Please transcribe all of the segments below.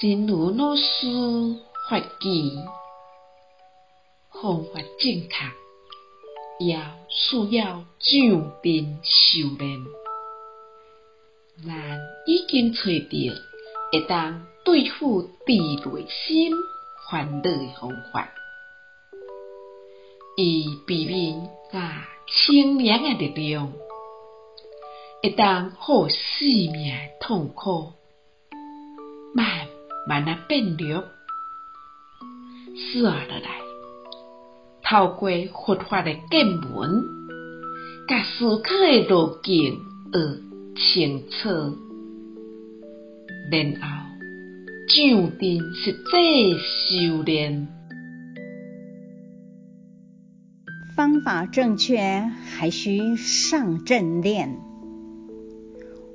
真如老师发起，方法正确，也需要上阵修炼。咱已经找到会当对付地内心烦恼的方法，以避免甲清凉的力量，会当好生命痛苦慢慢慢变弱，煞落来，透过佛法的见闻，甲思考的路径学清楚，然后上阵实际修炼。方法正确，还需上阵练。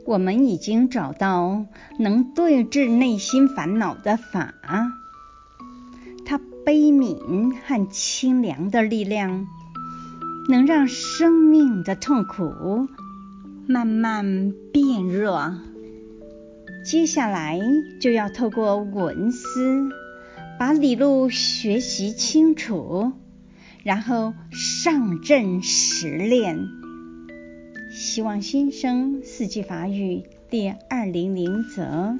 我们已经找到能对治内心烦恼的法，它悲悯和清凉的力量，能让生命的痛苦慢慢变弱。接下来就要透过闻思，把理路学习清楚，然后上阵实练。希望新生四季法语第二零零则。